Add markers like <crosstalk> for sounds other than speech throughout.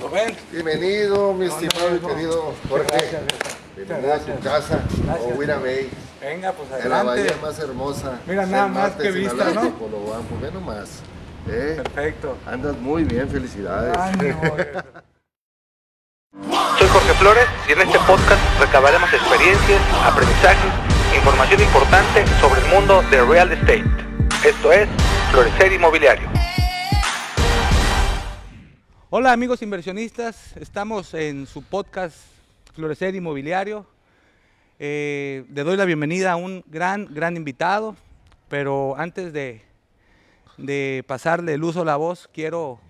Rubén. Bienvenido, mi estimado y querido Jorge. Gracias, Bienvenido a tu casa, Gracias. Ohuira Bay, Venga, pues en la adelante. bahía más hermosa. Mira, del nada más que vista, ¿no? Topolobampo. Ve nomás. ¿eh? Perfecto. Andas muy bien, felicidades. Güey. <laughs> Soy Jorge Flores y en este podcast recabaremos experiencias, aprendizajes, información importante sobre el mundo de real estate. Esto es Florecer Inmobiliario. Hola amigos inversionistas, estamos en su podcast Florecer Inmobiliario. Eh, le doy la bienvenida a un gran, gran invitado, pero antes de, de pasarle el uso a la voz, quiero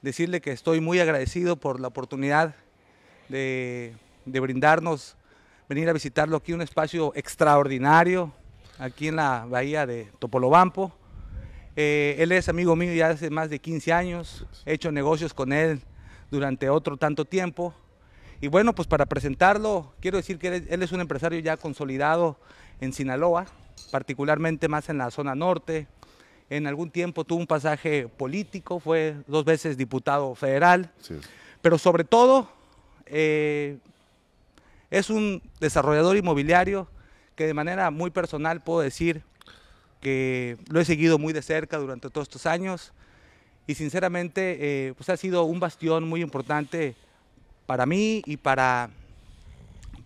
decirle que estoy muy agradecido por la oportunidad de, de brindarnos, venir a visitarlo aquí, un espacio extraordinario, aquí en la bahía de Topolobampo. Eh, él es amigo mío ya hace más de 15 años, he hecho negocios con él durante otro tanto tiempo. Y bueno, pues para presentarlo, quiero decir que él, él es un empresario ya consolidado en Sinaloa, particularmente más en la zona norte. En algún tiempo tuvo un pasaje político, fue dos veces diputado federal, Sí. pero sobre todo eh, es un desarrollador inmobiliario que de manera muy personal puedo decir lo he seguido muy de cerca durante todos estos años y sinceramente eh, pues ha sido un bastión muy importante para mí y para,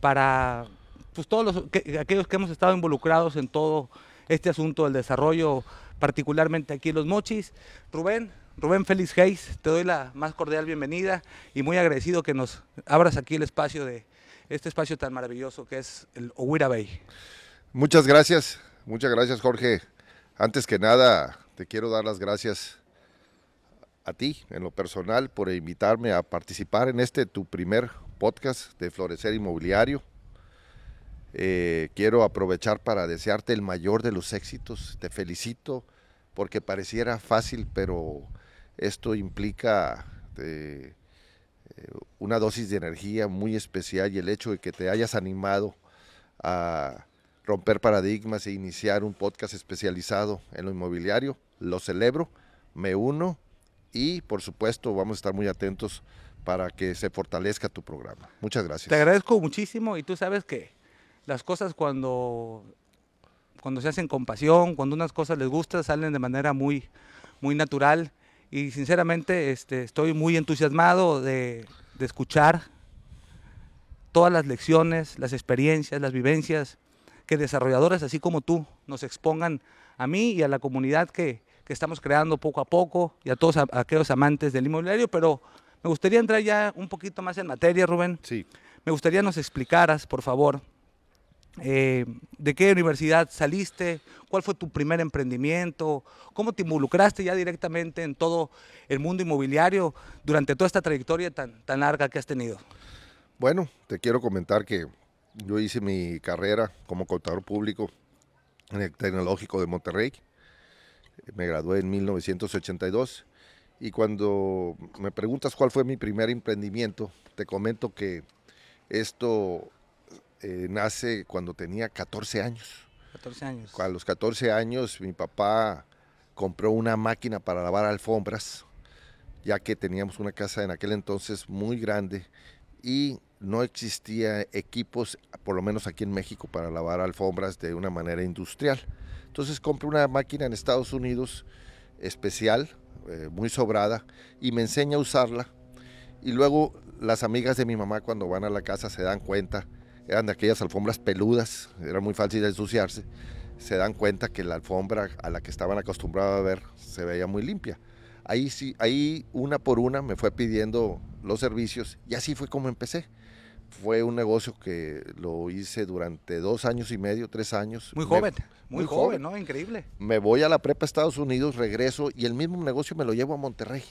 para pues todos los, que- aquellos que hemos estado involucrados en todo este asunto del desarrollo, particularmente aquí en Los Mochis. Rubén, Rubén Félix Hayes, te doy la más cordial bienvenida y muy agradecido que nos abras aquí el espacio de este espacio tan maravilloso que es el Ohuira Bay. Muchas gracias, muchas gracias Jorge. Antes que nada, te quiero dar las gracias a ti, en lo personal, por invitarme a participar en este tu primer podcast de Florecer Inmobiliario. Eh, quiero aprovechar para desearte el mayor de los éxitos. Te felicito porque pareciera fácil, pero esto implica eh, una dosis de energía muy especial y el hecho de que te hayas animado a romper paradigmas e iniciar un podcast especializado en lo inmobiliario. Lo celebro, me uno y por supuesto vamos a estar muy atentos para que se fortalezca tu programa. Muchas gracias. Te agradezco muchísimo y tú sabes que las cosas cuando, cuando se hacen con pasión, cuando unas cosas les gustan, salen de manera muy, muy natural y sinceramente este, estoy muy entusiasmado de, de escuchar todas las lecciones, las experiencias, las vivencias que desarrolladores así como tú nos expongan a mí y a la comunidad que, que estamos creando poco a poco y a todos a- aquellos amantes del inmobiliario, pero me gustaría entrar ya un poquito más en materia, Rubén. Sí, Me gustaría nos explicaras, por favor, eh, de qué universidad saliste, cuál fue tu primer emprendimiento, cómo te involucraste ya directamente en todo el mundo inmobiliario durante toda esta trayectoria tan, tan larga que has tenido. bueno, te quiero comentar que yo hice mi carrera como contador público en el Tecnológico de Monterrey. Me gradué en 1982 y cuando me preguntas cuál fue mi primer emprendimiento, te comento que esto eh, nace cuando tenía 14 años. 14 años. A los 14 años mi papá compró una máquina para lavar alfombras, ya que teníamos una casa en aquel entonces muy grande y no existía equipos, por lo menos aquí en México, para lavar alfombras de una manera industrial. Entonces compré una máquina en Estados Unidos especial, eh, muy sobrada, y me enseña a usarla. Y luego las amigas de mi mamá cuando van a la casa se dan cuenta, eran de aquellas alfombras peludas, era muy fácil de ensuciarse, se dan cuenta que la alfombra a la que estaban acostumbrados a ver se veía muy limpia. Ahí sí, ahí una por una me fue pidiendo los servicios y así fue como empecé. Fue un negocio que lo hice durante dos años y medio, tres años. Muy Me- joven, muy, muy joven, joven. ¿no? Increíble. me voy a la prepa a Estados Unidos, regreso y el mismo negocio me lo llevo a Monterrey.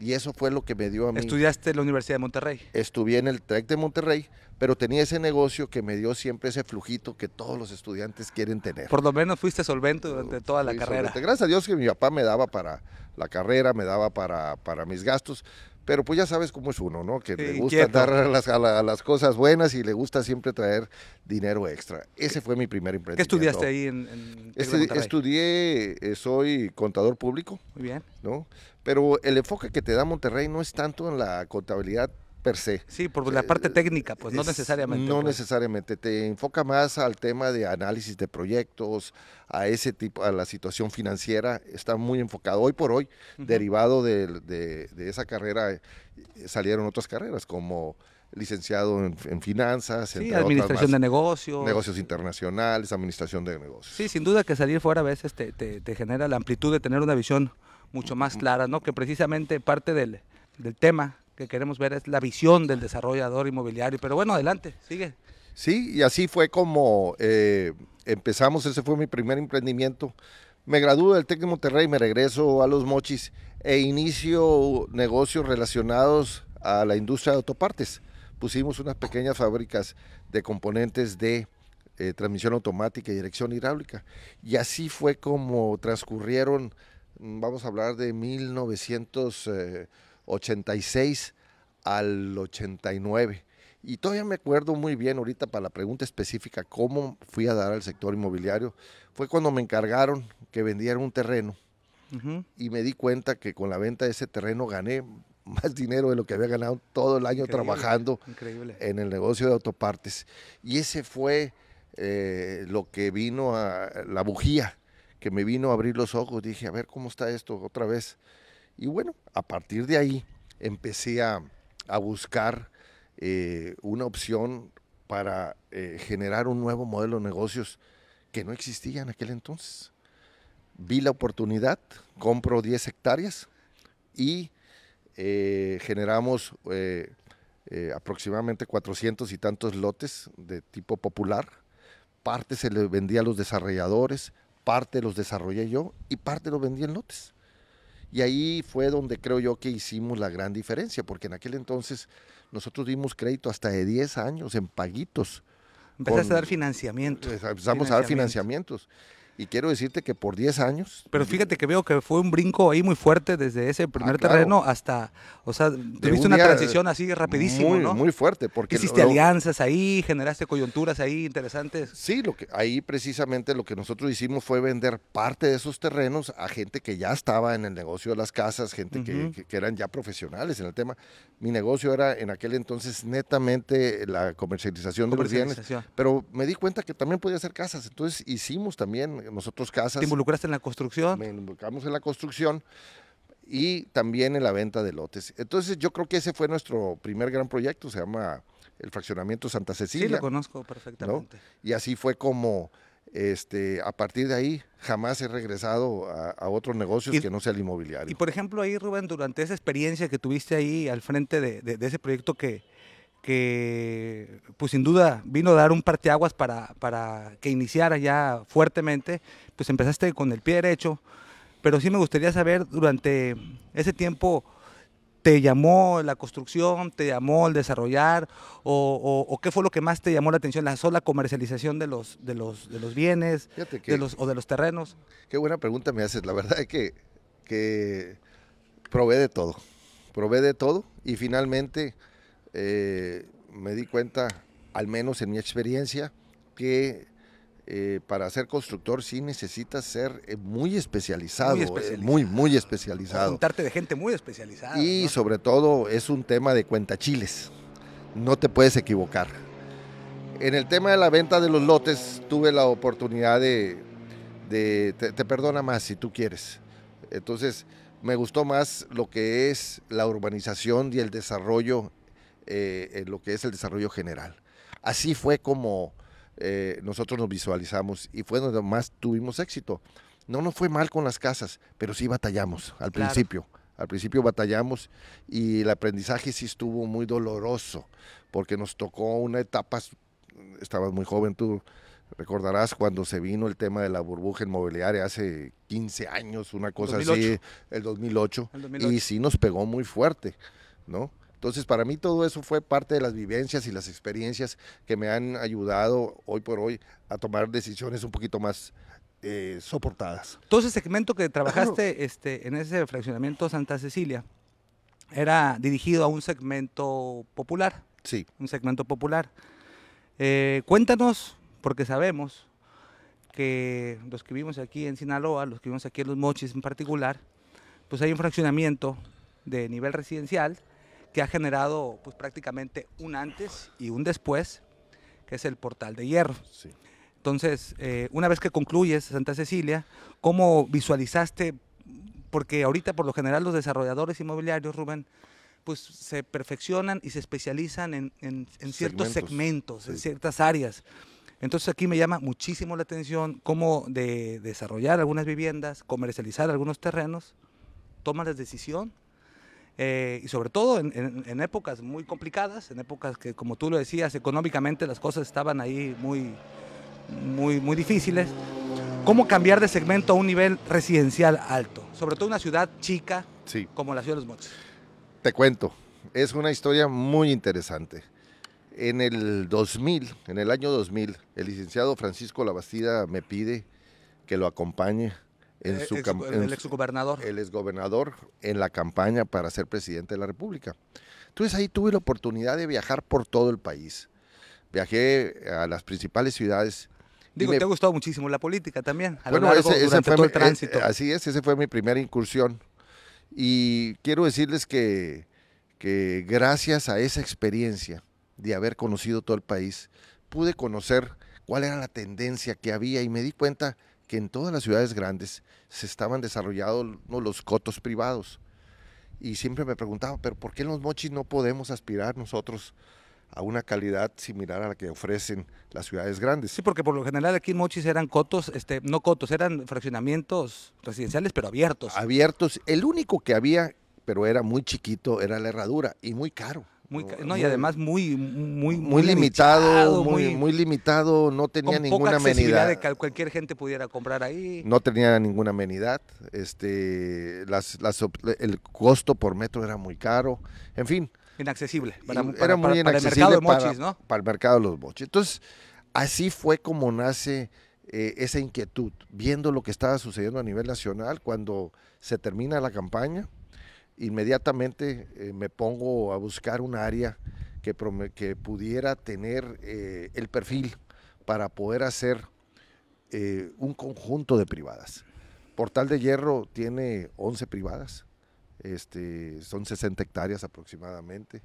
Y eso fue lo que me dio a mí. Estudiaste en la Universidad de Monterrey. Estudié en el TEC de Monterrey, pero tenía ese negocio que me dio siempre ese flujito que todos los estudiantes quieren tener. Por lo menos fuiste solvente durante toda la carrera. solvente. Gracias a Dios que mi papá me daba para la carrera, me daba para, para mis gastos, Pero pues ya sabes cómo es uno, ¿no? Que Sí, le gusta dar a las, a la- a las cosas buenas y le gusta siempre traer dinero extra. Ese fue mi primer ¿Qué emprendimiento. estudiaste ahí en, en estudié, eh, soy contador público, Muy bien. ¿no? Pero el enfoque que te da Monterrey no es tanto en la contabilidad per se. Sí, por la parte técnica, pues no Es- necesariamente. No pues. necesariamente. Te enfoca más al tema de análisis de proyectos, a ese tipo, a la situación financiera. Está muy enfocado. Hoy por hoy, derivado de, de- de esa carrera, eh, salieron otras carreras como licenciado en, en finanzas, Sí, entre otras administración de negocios. negocios internacionales, administración de negocios. Sí, sin duda que salir fuera a veces te, te- te genera la amplitud de tener una visión mucho más clara, ¿no? Que precisamente parte del, del tema que queremos ver es la visión del desarrollador inmobiliario. Pero bueno, adelante, sigue. Sí, y así fue como eh, empezamos, ese fue mi primer emprendimiento. Me gradué del TEC de Monterrey, me regreso a Los Mochis e inicio negocios relacionados a la industria de autopartes. Pusimos unas pequeñas fábricas de componentes de eh, transmisión automática y dirección hidráulica. Y así fue como transcurrieron, mm, vamos a hablar de 1986 al 89. Y todavía me acuerdo muy bien ahorita para la pregunta específica cómo fui a dar al sector inmobiliario. Fue cuando me encargaron que vendiera un terreno y me di cuenta que con la venta de ese terreno gané más <laughs> dinero de lo que había ganado todo el año Increíble, trabajando Increíble. en el negocio de autopartes. Y ese fue eh, lo que vino a la bujía, que me vino a abrir los ojos. Dije, a ver cómo está esto otra vez. Y bueno, a partir de ahí empecé a, buscar eh, una opción para eh, generar un nuevo modelo de negocios que no existía en aquel entonces. Vi la oportunidad, compro 10 hectáreas y eh, generamos aproximadamente 400 y tantos lotes de tipo popular. Parte se le vendía a los desarrolladores, parte los desarrollé yo y parte los vendí en lotes. Y ahí fue donde creo yo que hicimos la gran diferencia, porque en aquel entonces nosotros dimos crédito hasta de 10 años en paguitos. Empezaste con- a dar financiamiento. Eh, Empezamos a dar financiamientos. Y quiero decirte que por 10 años... Pero fíjate que veo que fue un brinco ahí muy fuerte desde ese primer Ah, claro. terreno hasta, o sea, tuviste un una transición así rapidísimo, muy, ¿no? Muy fuerte. Porque Hiciste lo- alianzas ahí, generaste coyunturas ahí interesantes. Sí, lo que ahí precisamente lo que nosotros hicimos fue vender parte de esos terrenos a gente que ya estaba en el negocio de las casas, gente que- que, que eran ya profesionales en el tema. Mi negocio era en aquel entonces netamente la comercialización de los bienes, Comercialización. pero me di cuenta que también podía hacer casas, entonces hicimos también nosotros casas, ¿Te involucraste en la construcción? me involucramos en la construcción y también en la venta de lotes. Entonces yo creo que ese fue nuestro primer gran proyecto, se llama el fraccionamiento Santa Sí, Cecilia. lo conozco perfectamente. Y así fue como, este, a partir de ahí, jamás he regresado a, a otros negocios Y- que no sea el inmobiliario. Y por ejemplo ahí, Rubén, durante esa experiencia que tuviste ahí al frente de, de- de ese proyecto que, que, pues sin duda vino a dar un parteaguas para, para que iniciara ya fuertemente, pues empezaste con el pie derecho, pero sí me gustaría saber durante ese tiempo, ¿te llamó la construcción, te llamó el desarrollar o, o- o qué fue lo que más te llamó la atención? ¿La sola comercialización de los, de los, de los bienes que, de los, o de los terrenos? qué buena pregunta me haces. La verdad es que, que probé de todo. Probé de todo y finalmente eh, me di cuenta, al menos en mi experiencia, que eh, para ser constructor sí necesitas ser eh, muy especializado, Muy eh, muy, especializado. juntarte de gente muy especializada. Y ¿no? sobre todo es un tema de cuentachiles. No te puedes equivocar. En el tema de la venta de los lotes tuve la oportunidad de, de- te, te perdona más si tú quieres. Entonces me gustó más lo que es la urbanización y el desarrollo, eh, en lo que es el desarrollo general. Así fue como eh, nosotros nos visualizamos y fue donde más tuvimos éxito. No nos fue mal con las casas, pero sí batallamos al Claro. principio. Al principio batallamos y el aprendizaje sí estuvo muy doloroso porque nos tocó una etapa, estabas muy joven tú, recordarás cuando se vino el tema de la burbuja inmobiliaria hace 15 años, una cosa así, 2008. el 2008, El 2008. y sí nos pegó muy fuerte, ¿no? Entonces, para mí todo eso fue parte de las vivencias y las experiencias que me han ayudado hoy por hoy a tomar decisiones un poquito más eh, soportadas. Todo ese segmento que trabajaste este, en ese fraccionamiento Santa Cecilia, era dirigido a un segmento popular, Sí, un segmento popular. Eh, cuéntanos, porque sabemos que los que vivimos aquí en Sinaloa, los que vivimos aquí en Los Mochis en particular, pues hay un fraccionamiento de nivel residencial que ha generado pues prácticamente un antes y un después, que es el Portal de Hierro. sí. Entonces, eh, una vez que concluyes Santa Cecilia, ¿cómo visualizaste? Porque ahorita por lo general los desarrolladores inmobiliarios, Rubén, pues se perfeccionan y se especializan en, en- en ciertos Segmentos, segmentos, en ciertas áreas. Entonces aquí me llama muchísimo la atención cómo de desarrollar algunas viviendas, comercializar algunos terrenos, tomas la decisión eh, y sobre todo en, en- en épocas muy complicadas, en épocas que como tú lo decías, económicamente las cosas estaban ahí muy, muy, muy difíciles. ¿Cómo cambiar de segmento a un nivel residencial alto? Sobre todo una ciudad chica Sí, como la ciudad de Los Mochis. te cuento. Es una historia muy interesante. En el 2000, en el año 2000, el licenciado Francisco Labastida me pide que lo acompañe en Eh, su ex- en el exgobernador. el exgobernador en la campaña para ser presidente de la República. Entonces ahí tuve la oportunidad de viajar por todo el país. Viajé a las principales ciudades. Digo, me- te ha gustado muchísimo la política también, a lo bueno, largo, ese, fue todo el tránsito. eh, así es, ese fue mi primera incursión. Y quiero decirles que, que gracias a esa experiencia de haber conocido todo el país, pude conocer cuál era la tendencia que había y me di cuenta que en todas las ciudades grandes se estaban desarrollando los cotos privados. Y siempre me preguntaba, pero ¿por qué en los mochis no podemos aspirar nosotros a una calidad similar a la que ofrecen las ciudades grandes? Sí, porque por lo general aquí en Mochis eran cotos, este, no cotos, eran fraccionamientos residenciales, pero abiertos. abiertos. El único que había, pero era muy chiquito, era la herradura y muy caro. Muy, no, y además muy, muy, muy, limitado, muy, muy limitado, no tenía con ninguna poca amenidad. de que cualquier gente pudiera comprar ahí. No tenía ninguna amenidad, este, las, las el costo por metro era muy caro, en fin, Inaccesible. y Para, era para- muy para- para el inaccesible mercado de para, Mochis, ¿no? para el mercado de los mochis. Entonces, así fue como nace eh, esa inquietud, viendo lo que estaba sucediendo a nivel nacional, cuando se termina la campaña, inmediatamente eh, me pongo a buscar un área que, que pudiera tener eh, el perfil para poder hacer eh, un conjunto de privadas. Portal de Hierro tiene 11 privadas, este, son 60 hectáreas aproximadamente.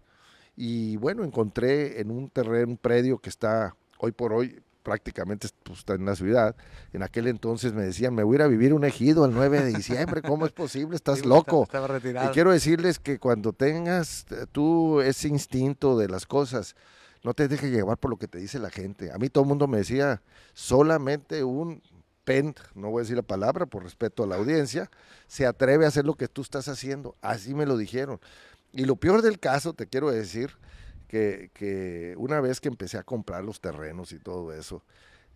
Y bueno, encontré en un terreno, un predio que está hoy por hoy prácticamente pues, está en la ciudad. En aquel entonces me decían, me voy a ir a vivir un ejido el 9 de diciembre, ¿cómo es posible? <laughs> Estás Sí, loco. Estaba retirado. Y quiero decirles que cuando tengas eh, tú ese instinto de las cosas, no te dejes llevar por lo que te dice la gente. A mí todo el mundo me decía, solamente un pen, no voy a decir la palabra por respeto a la audiencia, se atreve a hacer lo que tú estás haciendo. Así me lo dijeron. Y lo peor del caso, te quiero decir, que, que una vez que empecé a comprar los terrenos y todo eso,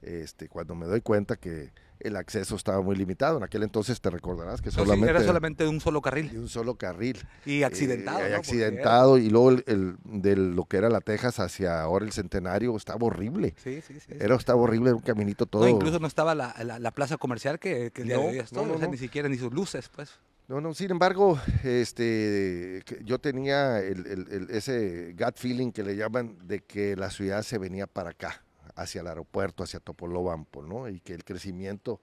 este, cuando me doy cuenta que el acceso estaba muy limitado, en aquel entonces te recordarás que solamente era solamente de un solo de carril. un solo carril. Y accidentado. Eh, accidentado y luego el, el- de lo que era la Texas hacia ahora el Centenario estaba horrible. era- Sí, sí, sí. Era, estaba horrible, era un caminito todo. No, incluso no estaba la, la- la plaza comercial que, que el día No, de hoy es todo, no, o sea, ni siquiera ni sus luces, pues. No, no, sin embargo, este, yo tenía el- ese gut feeling que le llaman de que la ciudad se venía para acá, hacia el aeropuerto, hacia Topolobampo, ¿no? Y que el crecimiento,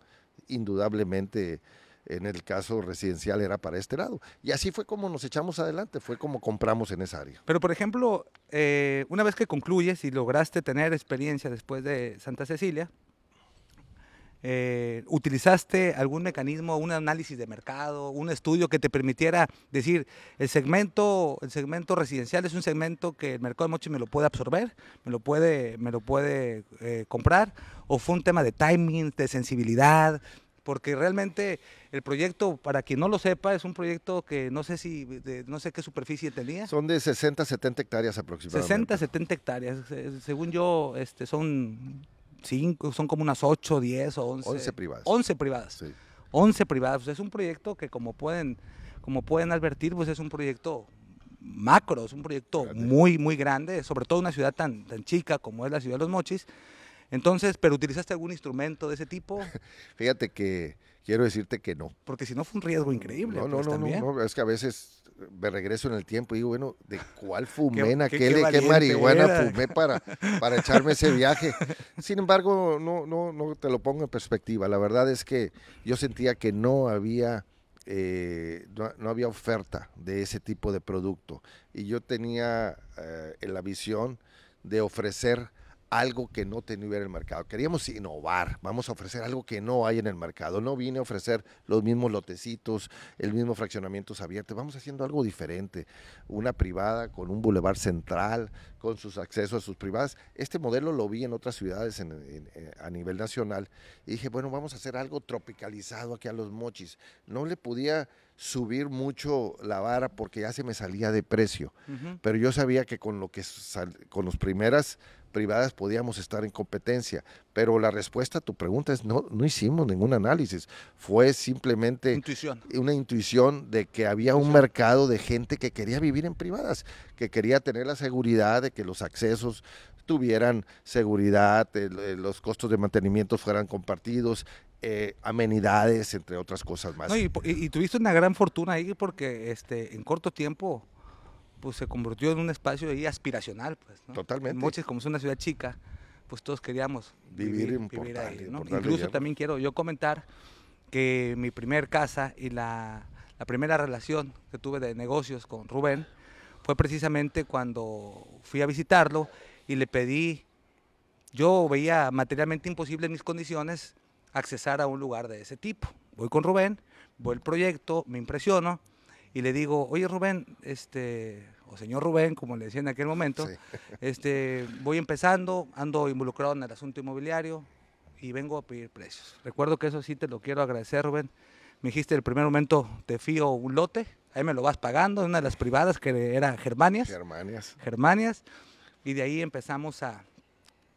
indudablemente, en el caso residencial, era para este lado. Y así fue como nos echamos adelante, fue como compramos en esa área. Pero, por ejemplo, eh, una vez que concluyes y lograste tener experiencia después de Santa Cecilia, eh, ¿utilizaste algún mecanismo, un análisis de mercado, un estudio que te permitiera decir, el segmento, el segmento residencial es un segmento que el mercado de Mochi me lo puede absorber, me lo puede, me lo puede eh, comprar? ¿O fue un tema de timing, de sensibilidad? Porque realmente el proyecto, para quien no lo sepa, es un proyecto que no sé si, de- no sé qué superficie tenía. Son de 60 a 70 hectáreas aproximadamente. 60, 70 hectáreas. Eh, Según yo, este, son cinco, son como unas 8, 10 o 11. 11 privadas. 11 privadas. Sí. 11 privadas. Es un proyecto que como pueden, como pueden advertir, pues es un proyecto macro, es un proyecto Grande. muy, muy grande, sobre todo una ciudad tan, tan chica como es la ciudad de Los Mochis. Entonces, ¿pero utilizaste algún instrumento de ese tipo? <laughs> Fíjate que quiero decirte que no. Porque si no fue un riesgo increíble. No, no, pues, no, no, no, es que a veces me regreso en el tiempo y digo, bueno, ¿de cuál <laughs> fumé en qué- aquel, qué de qué valiente marihuana era. fumé para, para echarme ese viaje? <laughs> Sin embargo, no, no, no te lo pongo en perspectiva. La verdad es que yo sentía que no había, eh, no, no había oferta de ese tipo de producto. Y yo tenía eh, la visión de ofrecer algo que no tenía en el mercado. Queríamos innovar, vamos a ofrecer algo que no hay en el mercado. No vine a ofrecer los mismos lotecitos, el mismo fraccionamientos abiertos, vamos haciendo algo diferente. Una privada con un bulevar central, con sus accesos a sus privadas. Este modelo lo vi en otras ciudades en- en- eh, a nivel nacional y dije, bueno, vamos a hacer algo tropicalizado aquí a los mochis. No le podía subir mucho la vara porque ya se me salía de precio pero yo sabía que con lo que sal- con las primeras privadas podíamos estar en competencia, pero la respuesta a tu pregunta es no no hicimos ningún análisis, fue simplemente Intuición. una intuición de que había un mercado de gente que quería vivir en privadas, que quería tener la seguridad de que los accesos tuvieran seguridad, el- el- los costos de mantenimiento fueran compartidos, eh, amenidades, entre otras cosas más. No, y- y tuviste una gran fortuna ahí porque este, en corto tiempo pues se convirtió en un espacio ahí aspiracional. Pues, ¿no? Totalmente. En Mochis, como es una ciudad chica, pues todos queríamos Vivir vivir Portal, ahí. Incluso también quiero yo comentar que mi primer casa y la, la primera relación que tuve de negocios con Rubén fue precisamente cuando fui a visitarlo y le pedí, yo veía materialmente imposible en mis condiciones accesar a un lugar de ese tipo. Voy con Rubén, voy al proyecto, me impresiono y le digo, oye Rubén, este, o señor Rubén, como le decía en aquel momento, Sí. <laughs> este, voy empezando, ando involucrado en el asunto inmobiliario y vengo a pedir precios. Recuerdo que eso sí te lo quiero agradecer, Rubén. Me dijiste el primer momento, te fío un lote, ahí me lo vas pagando, una de las privadas que era Germanias. Germanias. Germanias y de ahí empezamos a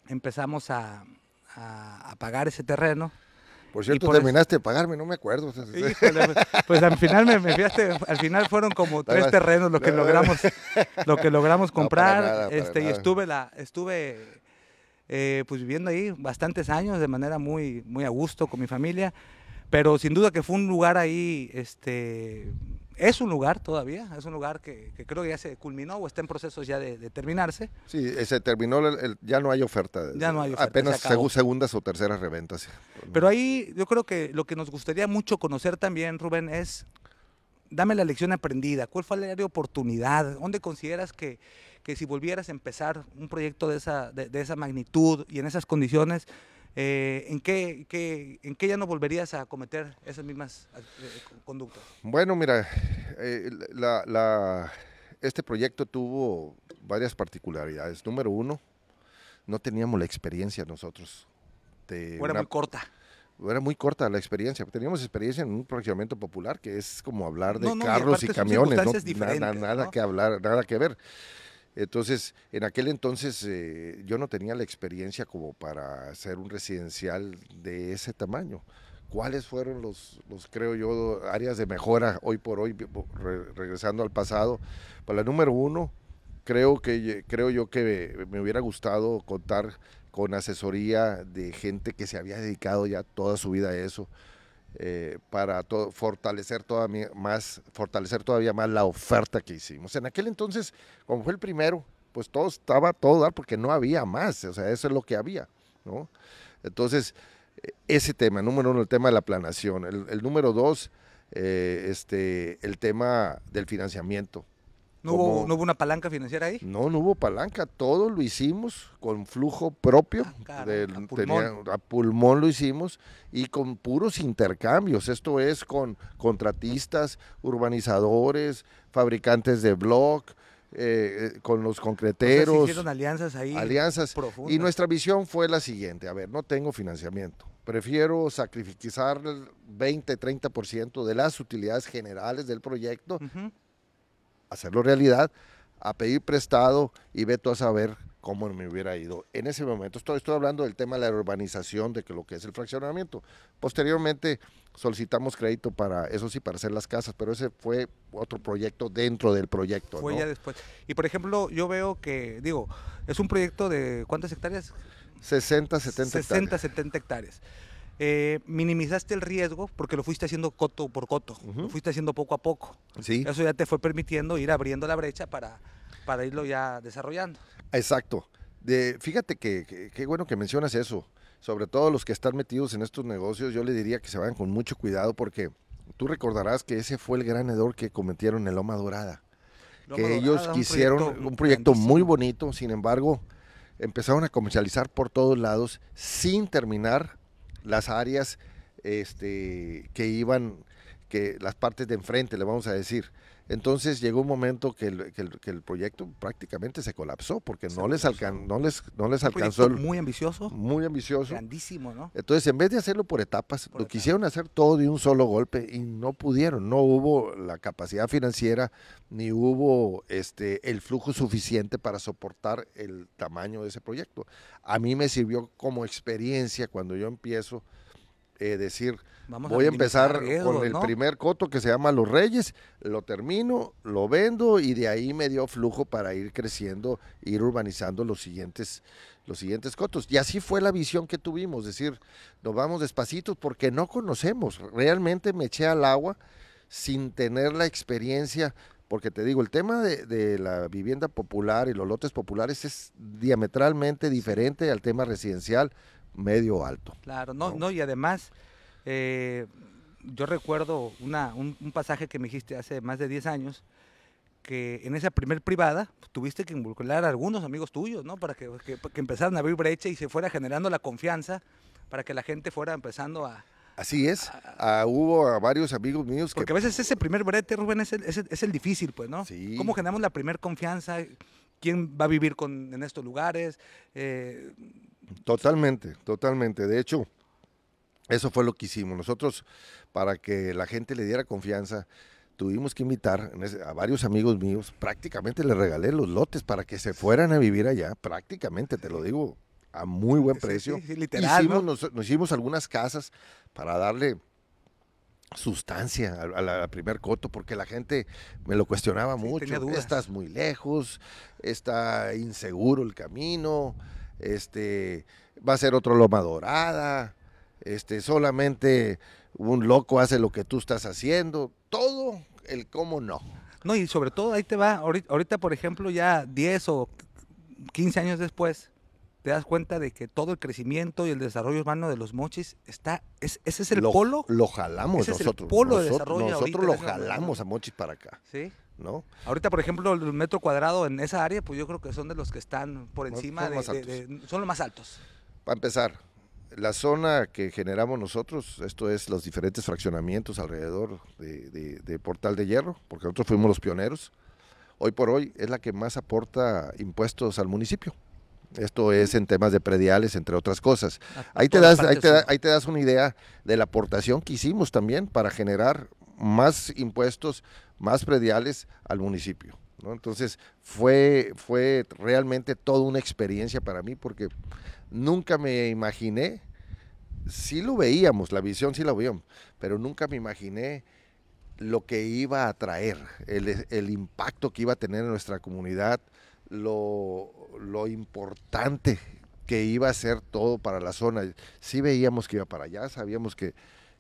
empezamos a, a- a pagar ese terreno. Por cierto, por terminaste de pagarme, no me acuerdo. <laughs> Híjole, pues, pues al final me, me fiaste, al final fueron como tres terrenos lo que logramos <laughs> lo que logramos No, para comprar nada, para este y estuve la estuve eh, pues viviendo ahí bastantes años de manera muy muy a gusto con mi familia pero sin duda que fue un lugar ahí este es un lugar todavía es un lugar que, que creo que ya se culminó o está en procesos ya de, de terminarse Sí, eh, se terminó, el- el- ya no hay oferta. Ya no hay oferta, Apenas se segundas o terceras reventas. Pero ahí yo creo que lo que nos gustaría mucho conocer también, Rubén, es, dame la lección aprendida, ¿cuál fue la área de oportunidad? ¿Dónde consideras que, que si volvieras a empezar un proyecto de esa, de, de esa magnitud y en esas condiciones, eh, ¿en, qué, qué- ¿en qué ya no volverías a cometer esas mismas eh, conductas? Bueno, mira, eh, la- la- este proyecto tuvo varias particularidades. Número uno, no teníamos la experiencia nosotros. de ¿O era una- muy corta? era muy corta la experiencia. Teníamos experiencia en un fraccionamiento popular que es como hablar de No, no, y carros y camiones, ¿no? nada ¿no? que hablar, nada que ver. Entonces, en aquel entonces eh, yo no tenía la experiencia como para hacer un residencial de ese tamaño. ¿Cuáles fueron los, los creo yo, áreas de mejora hoy por hoy, re- regresando al pasado? Para la número uno, creo que creo yo que me hubiera gustado contar con asesoría de gente que se había dedicado ya toda su vida a eso eh, para to- fortalecer todavía más fortalecer todavía más la oferta que hicimos. En aquel entonces como fue el primero pues todo estaba todo dar porque no había más o sea eso es lo que había no entonces eh, ese tema número uno el tema de la planación. El, el número dos eh, este el tema del financiamiento ¿No hubo, ¿No hubo una palanca financiera ahí? no, no hubo palanca, todo lo hicimos con flujo propio, Ah, del- a pulmón. tenía- a pulmón lo hicimos y con puros intercambios, esto es con contratistas, urbanizadores, fabricantes de block, eh, eh, con los O sea, sí concreteros, hicieron alianzas ahí alianzas. profundas. Y nuestra visión fue la siguiente, a ver, no tengo financiamiento, prefiero sacrificar el 20-30% de las utilidades generales del proyecto. Hacerlo realidad, a pedir prestado y ve tú a saber cómo me hubiera ido. En ese momento, estoy, estoy hablando del tema de la urbanización, de que lo que es el fraccionamiento. Posteriormente solicitamos crédito para, eso sí, para hacer las casas, pero ese fue otro proyecto dentro del proyecto. Fue ¿no? ya después. Y por ejemplo, yo veo que, digo, es un proyecto de ¿cuántas hectáreas? 60, 70 60, hectáreas. 70 hectáreas. Eh, minimizaste el riesgo porque lo fuiste haciendo coto por coto, lo fuiste haciendo poco a poco. Sí. Eso ya te fue permitiendo ir abriendo la brecha para, para irlo ya desarrollando. Exacto. De, fíjate que qué bueno que mencionas eso. Sobre todo los que están metidos en estos negocios, yo le diría que se vayan con mucho cuidado porque tú recordarás que ese fue el gran error que cometieron en Loma Dorada. Loma que Dorada, ellos un quisieron proyecto un proyecto muy bonito, sin embargo, empezaron a comercializar por todos lados sin terminar las áreas este, que iban, que las partes de enfrente, le vamos a decir. Entonces llegó un momento que el, que el- que el proyecto prácticamente se colapsó porque Se no les, alcan- no les, no les Un alcanzó, el- muy ambicioso, muy ambicioso. grandísimo, ¿no? Entonces, en vez de hacerlo por etapas, Por lo etapas. quisieron hacer todo de un solo golpe y no pudieron. No hubo la capacidad financiera ni hubo este el flujo suficiente para soportar el tamaño de ese proyecto. A mí me sirvió como experiencia cuando yo empiezo eh, decir, Vamos voy a empezar riesgos, con el ¿no? primer coto que se llama Los Reyes, lo termino, lo vendo y de ahí me dio flujo para ir creciendo, ir urbanizando los siguientes, los siguientes cotos. Y así fue la visión que tuvimos, decir, nos vamos despacitos porque no conocemos. Realmente me eché al agua sin tener la experiencia, porque te digo, el tema de, de la vivienda popular y los lotes populares es diametralmente diferente al tema residencial medio alto. Claro, no, ¿no? no, y además, eh, yo recuerdo una, un, un pasaje que me dijiste hace más de 10 años, que en esa primer privada pues, tuviste que involucrar a algunos amigos tuyos, ¿no? Para que, que, que empezaran a abrir brecha y se fuera generando la confianza para que la gente fuera empezando a... Así es. Hubo a varios amigos míos que Porque a veces ese primer brete, Rubén, es el, es el- es el difícil, pues, ¿no? Sí. ¿Cómo generamos la primer confianza? ¿Quién va a vivir con, en estos lugares? Eh, Totalmente, totalmente. De hecho, eso fue lo que hicimos. Nosotros, para que la gente le diera confianza, tuvimos que invitar a varios amigos míos. Prácticamente les regalé los lotes para que se fueran a vivir allá. Prácticamente, te lo digo, a muy buen precio. sí, sí, literal, hicimos, ¿no? nos, nos hicimos algunas casas para darle sustancia al- a la, al primer coto porque la gente me lo cuestionaba Sí, mucho estás muy lejos está inseguro el camino este va a ser otro loma dorada este solamente un loco hace lo que tú estás haciendo todo el cómo no. No, y sobre todo ahí te va, ahorita, ahorita, por ejemplo, ya 10 o 15 años después, te das cuenta de que todo el crecimiento y el desarrollo urbano de los mochis está, es, ese es el lo, polo, lo jalamos ese es el nosotros polo de nosotros, desarrollo ahorita nosotros lo jalamos a Mochis para acá ¿sí? no Ahorita, por ejemplo, el metro cuadrado en esa área, pues yo creo que son de los que están por encima son de, de- de- son los más altos. Para empezar, la zona que generamos nosotros, esto es los diferentes fraccionamientos alrededor de, de- de Portal de Hierro, porque nosotros fuimos los pioneros, hoy por hoy es la que más aporta impuestos al municipio. Esto es en temas de prediales, entre otras cosas. Ahí te, das, ahí, partes te da- suma. ahí te das una idea de la aportación que hicimos también para generar más impuestos, más prediales al municipio. ¿no? Entonces fue, fue realmente toda una experiencia para mí porque nunca me imaginé, sí lo veíamos, la visión sí la veíamos, pero nunca me imaginé lo que iba a traer, el, impacto que iba a tener en nuestra comunidad, lo, lo importante que iba a ser todo para la zona. Sí veíamos que iba para allá, sabíamos que-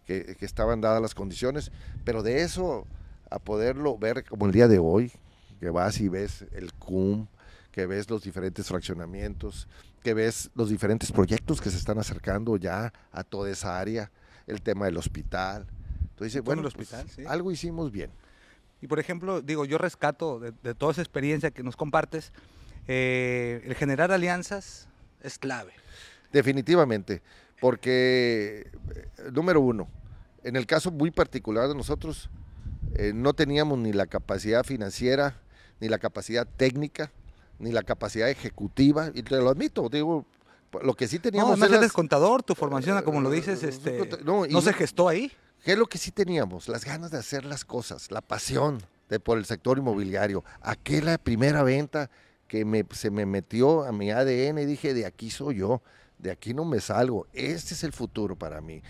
que estaban dadas las condiciones, pero de eso a poderlo ver como el día de hoy, que vas y ves el CUM, que ves los diferentes fraccionamientos, que ves los diferentes proyectos que se están acercando ya a toda esa área, el tema del hospital. Entonces, El bueno, del pues, hospital, sí. algo hicimos bien. Y por ejemplo, digo, yo rescato de, de toda esa experiencia que nos compartes, eh, el generar alianzas es clave. Definitivamente, porque, eh, número uno, en el caso muy particular de nosotros, eh, no teníamos ni la capacidad financiera, ni la capacidad técnica, ni la capacidad ejecutiva, y te lo admito, digo, lo que sí No, teníamos... además es eres las- contador, tu formación, como lo dices, este, no, no se no- gestó ahí. ¿Qué es lo que sí teníamos? Las ganas de hacer las cosas, la pasión de, por el sector inmobiliario. Aquella primera venta que me, se me metió a mi ADN y dije, de aquí soy yo, de aquí no me salgo, este es el futuro para mí.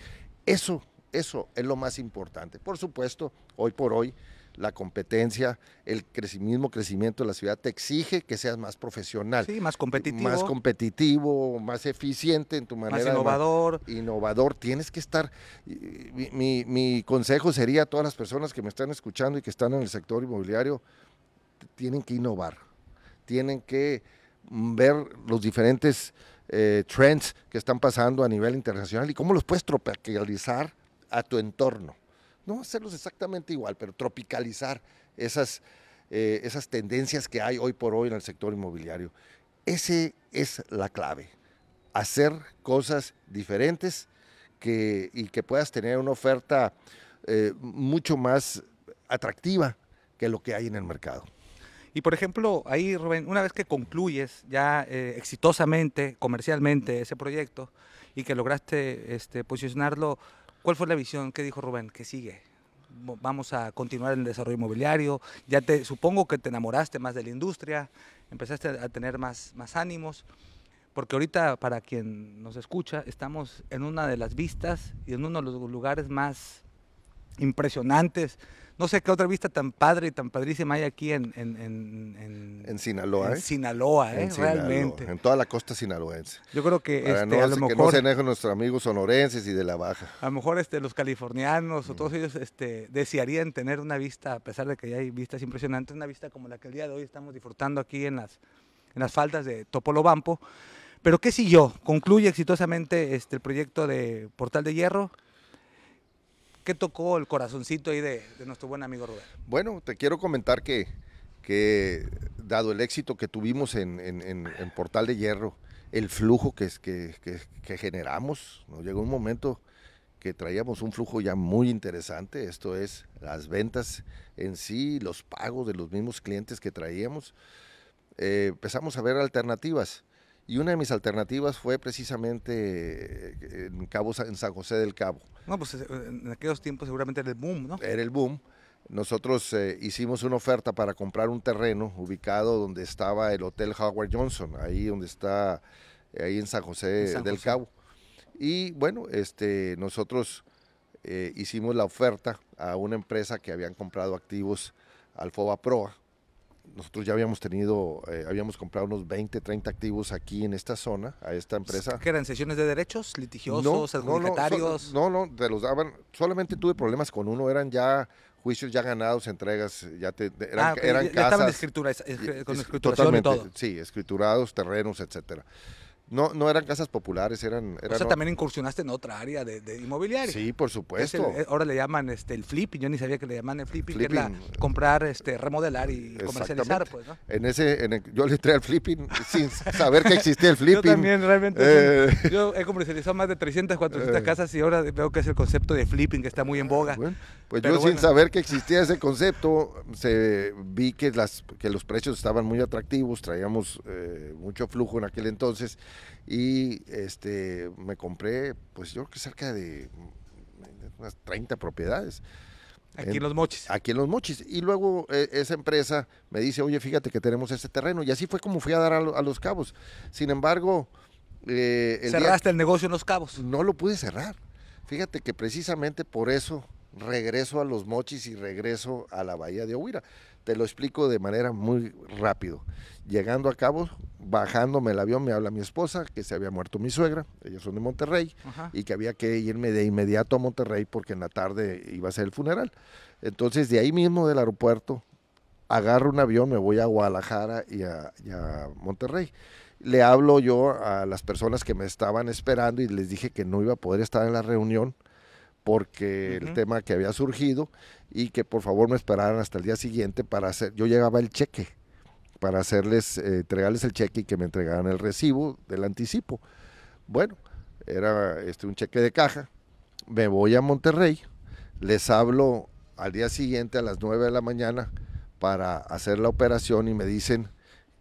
Eso, eso es lo más importante. Por supuesto, hoy por hoy la competencia, el mismo crecimiento de la ciudad te exige que seas más profesional. Sí, más competitivo. Más competitivo, más eficiente en tu manera. Más innovador. De, innovador. Tienes que estar. Mi, mi, mi, consejo sería a todas las personas que me están escuchando y que están en el sector inmobiliario, tienen que innovar. Tienen que ver los diferentes eh, trends que están pasando a nivel internacional y cómo los puedes tropicalizar a tu entorno. No hacerlos exactamente igual, pero tropicalizar esas, eh, esas tendencias que hay hoy por hoy en el sector inmobiliario. Ese es la clave. Hacer cosas diferentes que, y que puedas tener una oferta eh, mucho más atractiva que lo que hay en el mercado. Y por ejemplo, ahí Rubén, una vez que concluyes ya eh, exitosamente, comercialmente ese proyecto y que lograste este, posicionarlo, ¿cuál fue la visión? ¿Qué dijo Rubén? ¿Qué sigue? Vamos a continuar el desarrollo inmobiliario. Ya te supongo que te enamoraste más de la industria, empezaste a tener más, más ánimos, porque ahorita para quien nos escucha estamos en una de las vistas y en uno de los lugares más impresionantes no sé qué otra vista tan padre y tan padrísima hay aquí en, en, en, en Sinaloa. En ¿eh? Sinaloa, ¿eh? realmente. En toda la costa sinaloense. Yo creo que, este, no, a lo mejor, que no se enojen nuestros amigos sonorenses y de la baja. A lo mejor este, los californianos o todos mm. ellos este, desearían tener una vista, a pesar de que ya hay vistas impresionantes, una vista como la que el día de hoy estamos disfrutando aquí en las, en las faldas de Topolobampo. Pero ¿qué siguió? Concluye exitosamente este, el proyecto de Portal de Hierro. ¿Qué tocó el corazoncito ahí de, nuestro buen amigo Rubén? Bueno, te quiero comentar que, dado el éxito que tuvimos en, Portal de Hierro, el flujo que, generamos, nos llegó un momento que traíamos un flujo ya muy interesante, esto es las ventas en sí, los pagos de los mismos clientes que traíamos. Eh, empezamos a ver alternativas y una de mis alternativas fue precisamente eh, en, Cabo, en San José del Cabo. No, pues eh, en aquellos tiempos seguramente era el boom, ¿no? Era el boom. Nosotros eh, hicimos una oferta para comprar un terreno ubicado donde estaba el Hotel Howard Johnson, ahí donde está, ahí en San José del Cabo. Y bueno, este, nosotros hicimos la oferta a una empresa que habían comprado activos Alfoba Proa nosotros ya habíamos tenido, eh, habíamos comprado unos 20, 30 activos aquí en esta zona, a esta empresa. ¿Qué eran sesiones de derechos litigiosos, no, No, no, te los daban, solamente tuve problemas con uno, eran ya juicios ya ganados, entregas, ya te, eran, ah, eran casas. estaban escritura, con escrituración y todo. Sí, escriturados, terrenos, etcétera. No, no eran casas populares, eran... eran o sea, también incursionaste en otra área de, de inmobiliario. Sí, por supuesto. Eh, ahora le llaman este, el flipping, yo ni sabía que le llaman el flipping, que comprar, este, remodelar y comercializar, pues, ¿no? En ese, en yo le entré al flipping sin saber que existía el <laughs> flipping. yo también, realmente. Eh. Yo he comercializado más de 300, 400 eh. casas y ahora veo que es el concepto de flipping que está muy en boga. pues yo sin saber que existía ese concepto, se, vi que, las, que los precios estaban muy atractivos, traíamos mucho flujo en aquel entonces y este me compré, pues yo creo que cerca de unas 30 propiedades. Aquí en, Los Mochis. Aquí en Los Mochis. Y luego eh, esa empresa me dice, oye, fíjate que tenemos ese terreno. Y así fue como fui a dar a, Los Cabos. Sin embargo... Eh, ¿Cerraste el negocio en Los Cabos? No lo pude cerrar. Fíjate que precisamente por eso regreso a Los Mochis y regreso a la Bahía de Ohuira. Te lo explico de manera muy rápido. Llegando a Cabo, bajándome el avión, me habla mi esposa que se había muerto mi suegra, ellos son de Monterrey, y que había que irme de inmediato a Monterrey porque en la tarde iba a ser el funeral. Entonces, de ahí mismo del aeropuerto, agarro un avión, me voy a Guadalajara y a, y a Monterrey le hablo yo a las personas que me estaban esperando y les dije que no iba a poder estar en la reunión porque el tema que había surgido y que por favor me esperaran hasta el día siguiente para hacer, yo llegaba el cheque, para hacerles, eh, entregarles el cheque y que me entregaran el recibo del anticipo. Bueno, era este, un cheque de caja, me voy a Monterrey, les hablo al día siguiente a las 9 de la mañana para hacer la operación y me dicen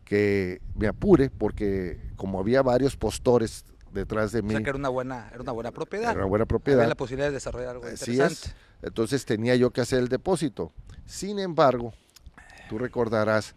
que me apure porque como había varios postores detrás de mí. O sea que era una buena, era una buena propiedad. Era una buena propiedad. Había la posibilidad de desarrollar algo interesante. Entonces tenía yo que hacer el depósito. Sin embargo, tú recordarás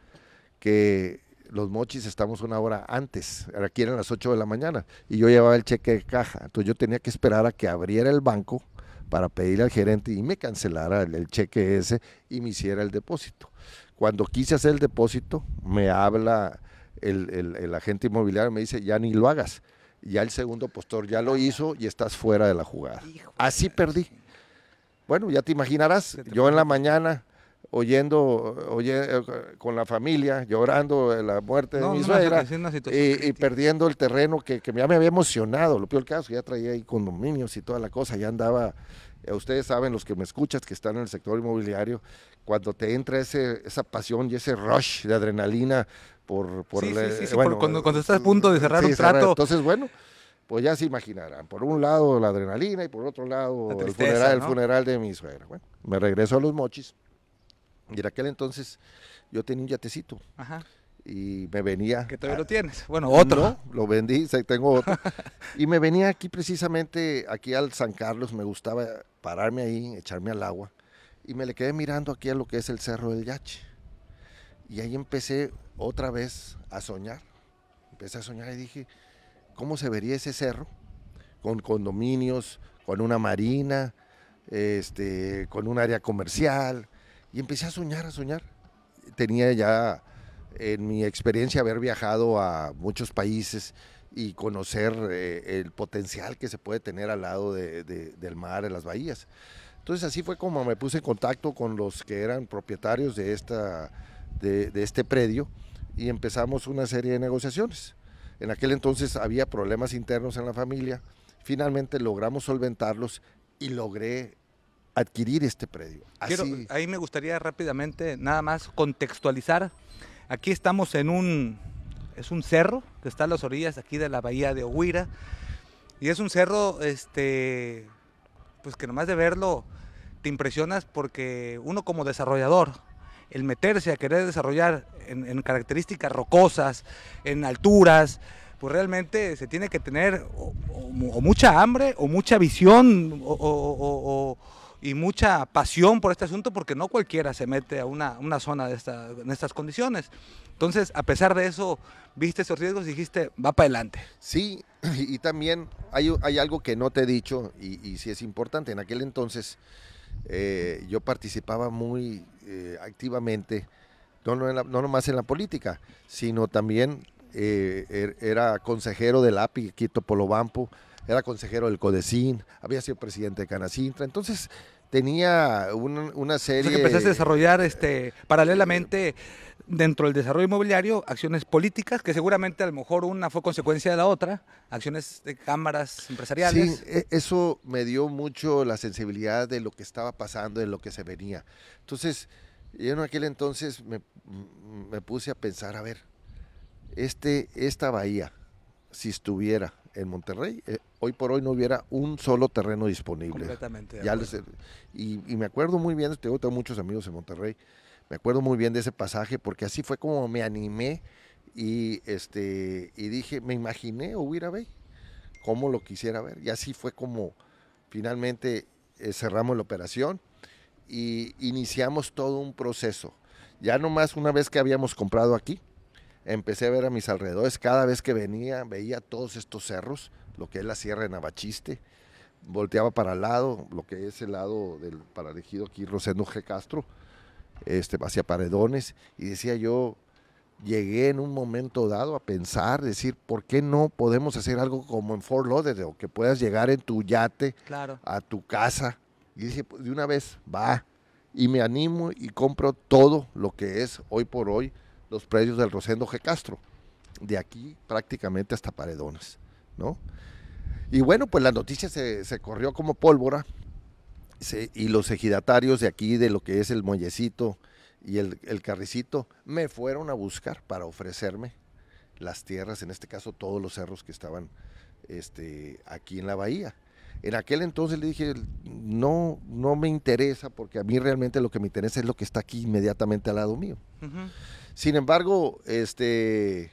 que los mochis estamos una hora antes, aquí eran las 8 de la mañana, y yo llevaba el cheque de caja. Entonces yo tenía que esperar a que abriera el banco para pedirle al gerente y me cancelara el, el cheque ese y me hiciera el depósito. Cuando quise hacer el depósito, me habla el, el- el agente inmobiliario, me dice, ya ni lo hagas. Ya el segundo postor ya lo hizo y estás fuera de la jugada. Así perdí. Bueno, ya te imaginarás, yo en la mañana oyendo, oye, eh, con la familia, llorando la muerte de No, mi suegra y, perdiendo el terreno que, que ya me había emocionado. Lo peor caso, ya traía ahí condominios y toda la cosa, ya andaba. Eh, Ustedes saben, los que me escuchas, que están en el sector inmobiliario, cuando te entra ese, esa pasión y ese rush de adrenalina por... por Sí, sí, sí, sí, por cuando- cuando estás a punto de cerrar un trato. Entonces, bueno, pues ya se imaginarán. Por un lado la adrenalina y por otro lado La el, funeral, funeral de mi suegra. Bueno, me regreso a los mochis y en aquel entonces yo tenía un yatecito Ajá. Y me venía... Que todavía a- lo tienes. Bueno, otro. no, lo vendí, <laughs> tengo otro. <laughs> y me venía aquí precisamente, aquí al San Carlos, me gustaba pararme ahí, echarme al agua. Y me le quedé mirando aquí a lo que es el Cerro del Yache. Y ahí empecé otra vez a soñar. Empecé a soñar y dije, ¿cómo se vería ese cerro? Con condominios, con una marina, este, con un área comercial. Y empecé a soñar, a soñar. Tenía ya en mi experiencia haber viajado a muchos países y conocer eh, el potencial que se puede tener al lado de- de- del mar, en las bahías. Entonces así fue como me puse en contacto con los que eran propietarios de, esta, de, de este predio y empezamos una serie de negociaciones. En aquel entonces había problemas internos en la familia, finalmente logramos solventarlos y logré adquirir este predio. Quiero- Así, ahí me gustaría rápidamente nada más contextualizar. Aquí estamos en un es un cerro que está a las orillas aquí de la bahía de Ohuira y es un cerro este pues que nomás de verlo te impresionas porque uno como desarrollador el meterse a querer desarrollar en, características rocosas, en alturas, pues realmente se tiene que tener o, o mu- o mucha hambre o mucha visión o- y mucha pasión por este asunto porque no cualquiera se mete a una, una zona de esta, en estas condiciones. Entonces, a pesar de eso, viste esos riesgos y dijiste, va para adelante. Sí, <clears throat> y, también hay, hay algo que no te he dicho y, y sí es importante. En aquel entonces eh, yo participaba muy eh, activamente, no, no, no nomás en la política, sino también eh, er- era consejero del API, Quito Polobampo, era consejero del CODECIN, había sido presidente de Canacintra, entonces tenía un- una O sea, serie... que empezaste a desarrollar este, paralelamente dentro del desarrollo inmobiliario acciones políticas, que seguramente a lo mejor una fue consecuencia de la otra, acciones de cámaras empresariales. Sí, e- eso me dio mucho la sensibilidad de lo que estaba pasando, de lo que se venía. Entonces, yo en aquel entonces me, me puse a pensar, a ver, este, esta bahía, si estuviera en Monterrey, eh, hoy por hoy no hubiera un solo terreno disponible. completamente. de Ya acuerdo. les- y, y me acuerdo muy bien, tengo, tengo muchos amigos en Monterrey, me acuerdo muy bien de ese pasaje porque así fue como me animé y, este, y dije, me imaginé Huira Bay, cómo lo quisiera ver. Y así fue como finalmente eh, cerramos la operación y iniciamos todo un proceso. Ya nomás una vez que habíamos comprado aquí, empecé a ver a mis alrededores, cada vez que venía, veía todos estos cerros, lo que es la Sierra de Navachiste, volteaba para el lado, lo que es el lado del pararegido aquí, Rosendo G. Castro, este, hacia Paredones, y decía yo, llegué en un momento dado a pensar, decir, ¿por qué no podemos hacer algo como en Fort Lauderdale, que puedas llegar en tu yate Claro. a tu casa? Y dije, pues de una vez, va, y me animo y compro todo lo que es hoy por hoy los predios del Rosendo G. Castro, de aquí prácticamente hasta Paredones, ¿no? Y bueno, pues la noticia se, se corrió como pólvora y los ejidatarios de aquí, de lo que es el muellecito y el, carricito, me fueron a buscar para ofrecerme las tierras, en este caso todos los cerros que estaban este, aquí en la bahía. En aquel entonces le dije, no, no me interesa porque a mí realmente lo que me interesa es lo que está aquí inmediatamente al lado mío. Sin embargo, este,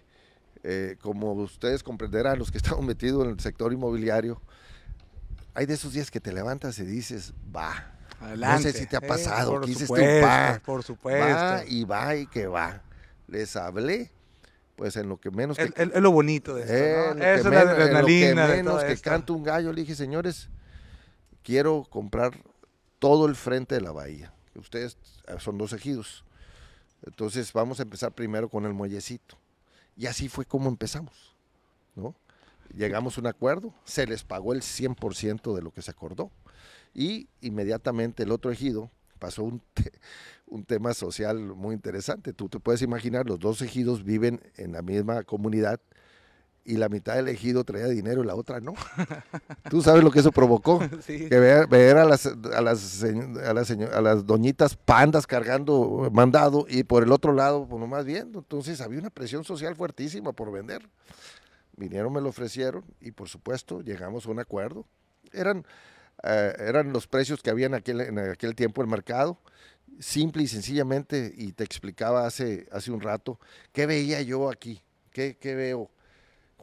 eh, como ustedes comprenderán, los que <laughs> estamos metidos en el sector inmobiliario, hay de esos días que te levantas y dices, va, Adelante. si te ha pasado, que dices tú, supuesto, va, Por supuesto. va y va y que va. Les hablé, pues en lo que menos que Es, lo bonito de esto, eh, ¿no? que es la menos- en lo que adrenalina de menos que esto. canta un gallo, le dije, señores, quiero comprar todo el frente de la bahía. Ustedes eh, son dos ejidos. Entonces vamos a empezar primero con el muellecito. Y así fue como empezamos, ¿no? Llegamos a un acuerdo, se les pagó el 100% de lo que se acordó. Y inmediatamente el otro ejido pasó un, un tema social muy interesante. Tú te puedes imaginar, los dos ejidos viven en la misma comunidad y la mitad del ejido traía dinero y la otra no. Tú sabes lo que eso provocó. <laughs> Sí. Que ver, ver a, las, a, las, a, las a las doñitas pandas cargando mandado y por el otro lado, pues nomás viendo. Entonces había una presión social fuertísima por vender. Vinieron, me lo ofrecieron y por supuesto llegamos a un acuerdo. Eran, eh, eran los precios que había en aquel, en aquel tiempo el mercado. Simple y sencillamente, y te explicaba hace, hace un rato, ¿qué veía yo aquí? ¿Qué, qué veo?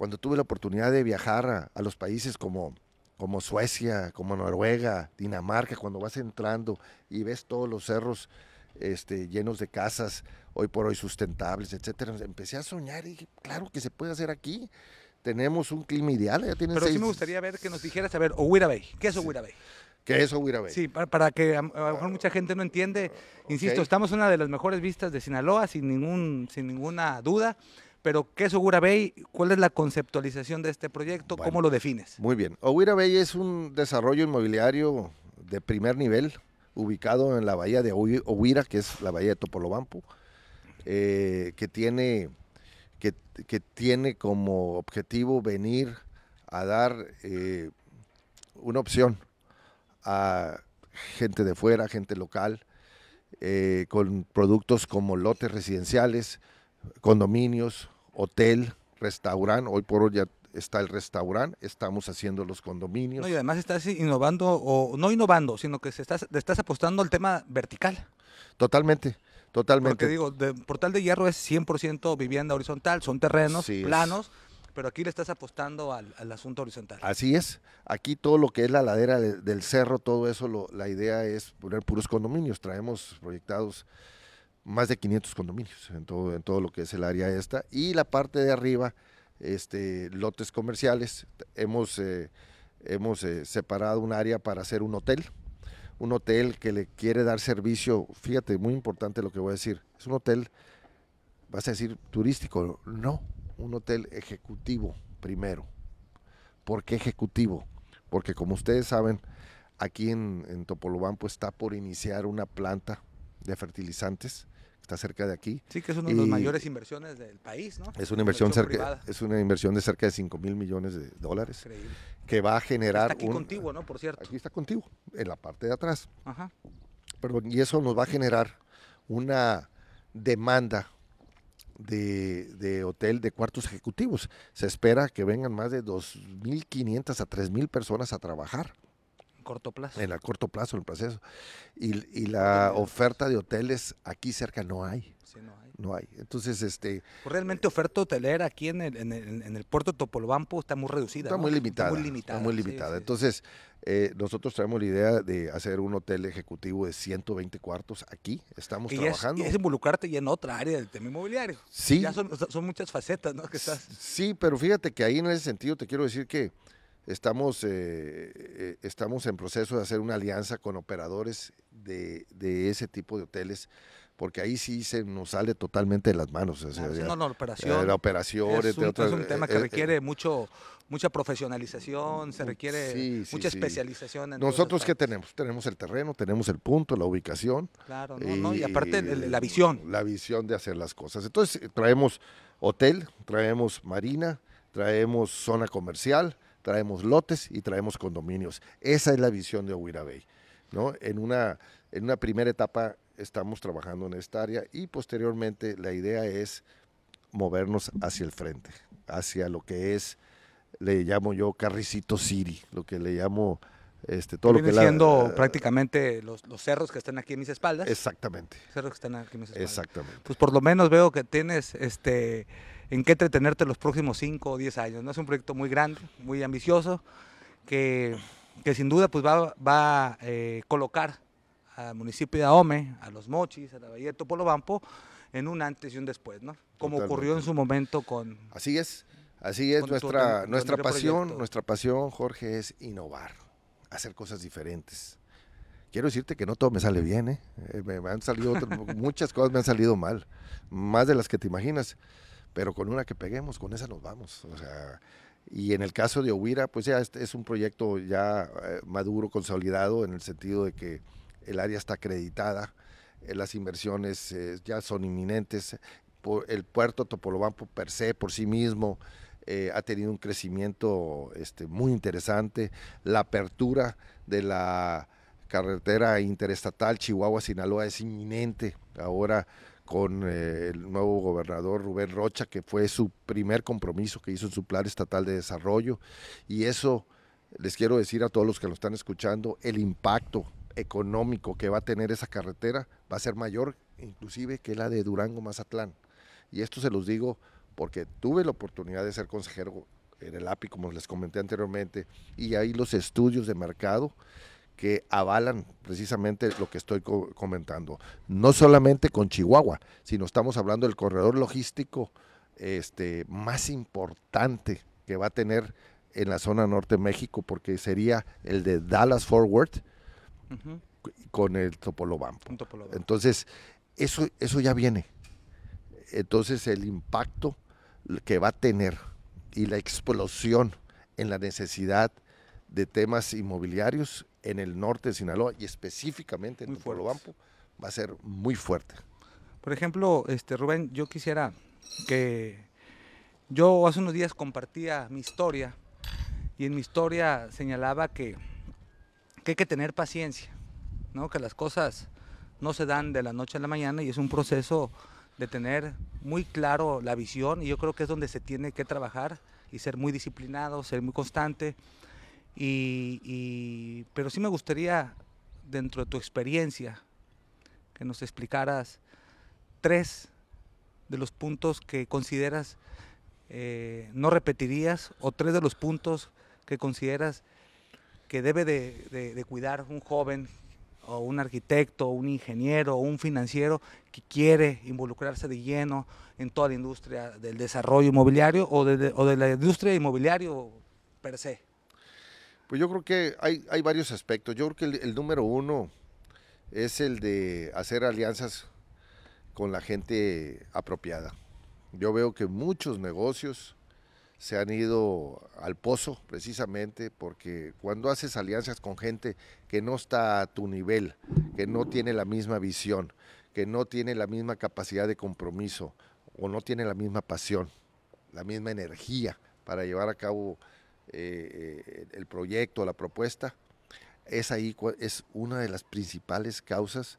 Cuando tuve la oportunidad de viajar a, a los países como, como Suecia, como Noruega, Dinamarca, cuando vas entrando y ves todos los cerros este, llenos de casas, hoy por hoy sustentables, etcétera, empecé a soñar y dije, claro que se puede hacer aquí. Tenemos un clima ideal, ya Pero sí seis- me gustaría ver que nos dijeras, a ver, Owira Bay. ¿Qué es Owira Bay? ¿Qué es Ouira Bay? Sí, para, para que a, lo mejor mucha gente no entiende. Insisto, ok. estamos en una de las mejores vistas de Sinaloa, sin, ningún, sin ninguna duda. Pero, ¿qué es Owira Bay? ¿Cuál es la conceptualización de este proyecto? Bueno. ¿Cómo lo defines? Muy bien. Ouira Bay es un desarrollo inmobiliario de primer nivel, ubicado en la bahía de Ouira, que es la bahía de Topolobampo, eh, que, tiene, que, que tiene como objetivo venir a dar eh, una opción a gente de fuera, gente local, eh, con productos como lotes residenciales, condominios, hotel, restaurante. Hoy por hoy ya está el restaurante, estamos haciendo los condominios. No, y además estás innovando, o no innovando, sino que se estás, estás apostando al tema vertical. Totalmente, totalmente. Porque digo, de, Portal de Hierro es 100% vivienda horizontal, son terrenos Sí, es. planos, pero aquí le estás apostando al, al asunto horizontal. Así es. Aquí todo lo que es la ladera de- del cerro, todo eso, lo- la idea es poner puros condominios. Traemos proyectados más de 500 condominios en todo, en todo lo que es el área esta. Y la parte de arriba, este, lotes comerciales. Hemos, eh, hemos eh, separado un área para hacer un hotel. Un hotel que le quiere dar servicio, fíjate, muy importante lo que voy a decir. Es un hotel, vas a decir turístico, no, un hotel ejecutivo primero. ¿Por qué ejecutivo? Porque como ustedes saben, aquí en, en Topolobampo está por iniciar una planta de fertilizantes, está cerca de aquí. Sí, que es una de las mayores inversiones del país, ¿no? Es una inversión, cerca, privada. es una inversión de cerca de 5 mil millones de dólares Increíble. que va a generar Está aquí un- contigo, ¿no? Por cierto. Aquí está contigo, en la parte de atrás. Ajá. Perdón, y eso nos va a generar una demanda de, de hotel de cuartos ejecutivos. Se espera que vengan más de 2.500 a 3.000 personas a trabajar corto plazo. en el corto plazo, en el proceso. Y, y la oferta de hoteles aquí cerca no hay, Sí, no hay. no hay. Entonces, este, Pues realmente oferta hotelera aquí en el, en el, en el puerto de Topolobampo está muy reducida. está ¿no? muy limitada. muy limitada. Está muy limitada. sí. Entonces, eh, nosotros traemos la idea de hacer un hotel ejecutivo de 120 cuartos aquí. Estamos ya es, trabajando. ya es involucrarte ya en otra área del tema inmobiliario. Sí. Ya son, son muchas facetas, ¿no? Que estás... Sí, pero fíjate que ahí en ese sentido te quiero decir que estamos, eh, eh, estamos en proceso de hacer una alianza con operadores de, de ese tipo de hoteles, porque ahí sí se nos sale totalmente de las manos. o sea, ya- no, no, la eh, operación. la operación, es, un, otras, es un tema eh, que eh, requiere mucho mucha profesionalización, se requiere sí, sí, mucha sí. especialización. en Nosotros qué tenemos? Tenemos el terreno, tenemos el punto, la ubicación. Claro, no, no, y aparte la visión. La visión de hacer las cosas. Entonces, traemos hotel, traemos marina, traemos zona comercial, traemos lotes y traemos condominios. Esa es la visión de Ouira Bay. ¿no? En, una, en una primera etapa estamos trabajando en esta área y posteriormente la idea es movernos hacia el frente, hacia lo que es, le llamo yo Carricito City, lo que le llamo este, todo lo que la- siendo prácticamente los, los cerros que están aquí en mis espaldas. Exactamente, cerros que están aquí en mis espaldas. exactamente. Pues por lo menos veo que tienes este en qué entretenerte los próximos 5 o 10 años. ¿no? Es un proyecto muy grande, muy ambicioso, que, que sin duda pues va, va a eh, colocar al municipio de Ahome, a los Mochis, a la Bahía de Topolobampo, en un antes y un después, ¿no? Como Totalmente. ocurrió en su momento con... Así es, así es Con tu nuestra, nuestra pasión, proyecto. nuestra pasión, Jorge, es innovar, hacer cosas diferentes. Quiero decirte que no todo me sale bien, ¿eh? Eh, me, me han salido otras- <laughs> muchas cosas me han salido mal, más de las que te imaginas, pero con una que peguemos, con esa nos vamos. O sea, y en el caso de Ovira, pues ya este es un proyecto ya eh, maduro, consolidado, en el sentido de que el área está acreditada, eh, las inversiones eh, ya son inminentes, el puerto Topolobampo per se, por sí mismo, eh, ha tenido un crecimiento este, muy interesante, la apertura de la carretera interestatal Chihuahua-Sinaloa es inminente, ahora con eh, el nuevo gobernador Rubén Rocha, que fue su primer compromiso que hizo en su plan estatal de desarrollo. Y eso, les quiero decir a todos los que lo están escuchando, el impacto económico que va a tener esa carretera va a ser mayor inclusive que la de Durango-Mazatlán. Y esto se los digo porque tuve la oportunidad de ser consejero en el API, como les comenté anteriormente, y hay los estudios de mercado que avalan precisamente lo que estoy co- comentando. No solamente con Chihuahua, sino estamos hablando del corredor logístico este, más importante que va a tener en la zona norte de México, porque sería el de Dallas Forward con el Topolobampo. Entonces, eso, eso ya viene. Entonces, el impacto que va a tener y la explosión en la necesidad de temas inmobiliarios en el norte de Sinaloa y específicamente en. Topolobampo va a ser muy fuerte. Por ejemplo, este Rubén, yo quisiera que yo hace unos días compartía mi historia y en mi historia señalaba que, que hay que tener paciencia, ¿no? que las cosas no se dan de la noche a la mañana y es un proceso de tener muy claro la visión y yo creo que es donde se tiene que trabajar y ser muy disciplinado, ser muy constante. Y, pero sí me gustaría, dentro de tu experiencia, que nos explicaras tres de los puntos que consideras eh, no repetirías o tres de los puntos que consideras que debe de, de- de cuidar un joven o un arquitecto, o un ingeniero o un financiero que quiere involucrarse de lleno en toda la industria del desarrollo inmobiliario o de, o de la industria inmobiliario per se. Pues yo creo que hay, hay varios aspectos. Yo creo que el, el número uno es el de hacer alianzas con la gente apropiada. Yo veo que muchos negocios se han ido al pozo precisamente porque cuando haces alianzas con gente que no está a tu nivel, que no tiene la misma visión, que no tiene la misma capacidad de compromiso o no tiene la misma pasión, la misma energía para llevar a cabo eh, el proyecto, la propuesta, es ahí es una de las principales causas